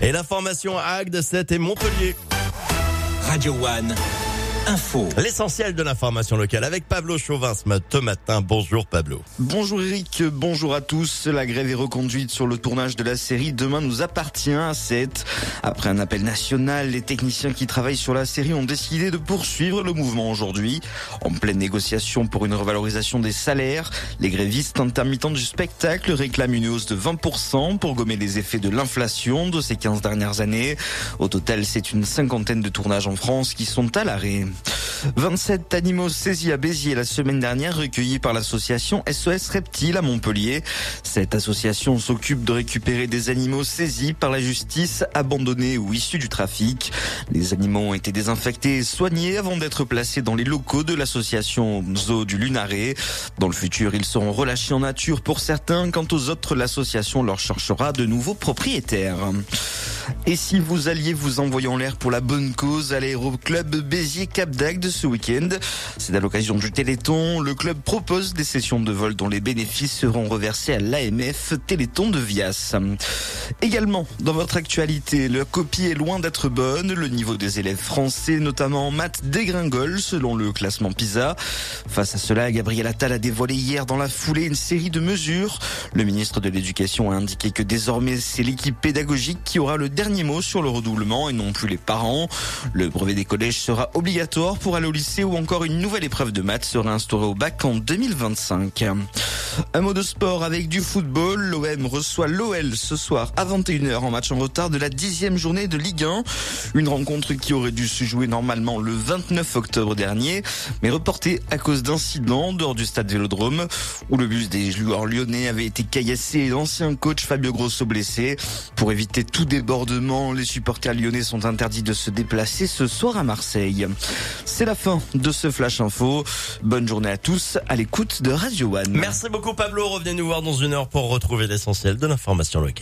Et l'information à Agde 7 et Montpellier. Radio One. Info. L'essentiel de l'information locale avec Pablo Chauvin ce matin. Bonjour Pablo. Bonjour Eric, bonjour à tous. La grève est reconduite sur le tournage de la série Demain nous appartient à 7. Après un appel national, les techniciens qui travaillent sur la série ont décidé de poursuivre le mouvement aujourd'hui. En pleine négociation pour une revalorisation des salaires, les grévistes intermittents du spectacle réclament une hausse de 20% pour gommer les effets de l'inflation de ces 15 dernières années. Au total, c'est une cinquantaine de tournages en France qui sont à l'arrêt. 27 animaux saisis à Béziers la semaine dernière, recueillis par l'association SOS Reptiles à Montpellier. Cette association s'occupe de récupérer des animaux saisis par la justice, abandonnés ou issus du trafic. Les animaux ont été désinfectés et soignés avant d'être placés dans les locaux de l'association Zoo du Lunaret. Dans le futur, ils seront relâchés en nature pour certains. Quant aux autres, l'association leur cherchera de nouveaux propriétaires. Et si vous alliez vous envoyer en l'air pour la bonne cause à l'aéroclub Béziers-Cap ce week-end, c'est à l'occasion du Téléthon. Le club propose des sessions de vol dont les bénéfices seront reversés à l'AMF Téléthon de Vias. Également, dans votre actualité, la copie est loin d'être bonne. Le niveau des élèves français, notamment en maths, dégringole selon le classement PISA. Face à cela, Gabriel Attal a dévoilé hier dans la foulée une série de mesures. Le ministre de l'Éducation a indiqué que désormais c'est l'équipe pédagogique qui aura le dernier mot sur le redoublement et non plus les parents. Le brevet des collèges sera obligatoire pour au lycée ou encore une nouvelle épreuve de maths sera instaurée au bac en 2025. Un mot de sport avec du football. L'OM reçoit l'OL ce soir à 21h en match en retard de la dixième journée de Ligue 1. Une rencontre qui aurait dû se jouer normalement le 29 octobre dernier, mais reportée à cause d'incidents dehors du stade Vélodrome où le bus des joueurs lyonnais avait été caillassé et l'ancien coach Fabio Grosso blessé. Pour éviter tout débordement, les supporters lyonnais sont interdits de se déplacer ce soir à Marseille. C'est la fin de ce Flash Info. Bonne journée à tous à l'écoute de Radio One. Merci Pablo. Revenez nous voir dans une heure pour retrouver l'essentiel de l'information locale.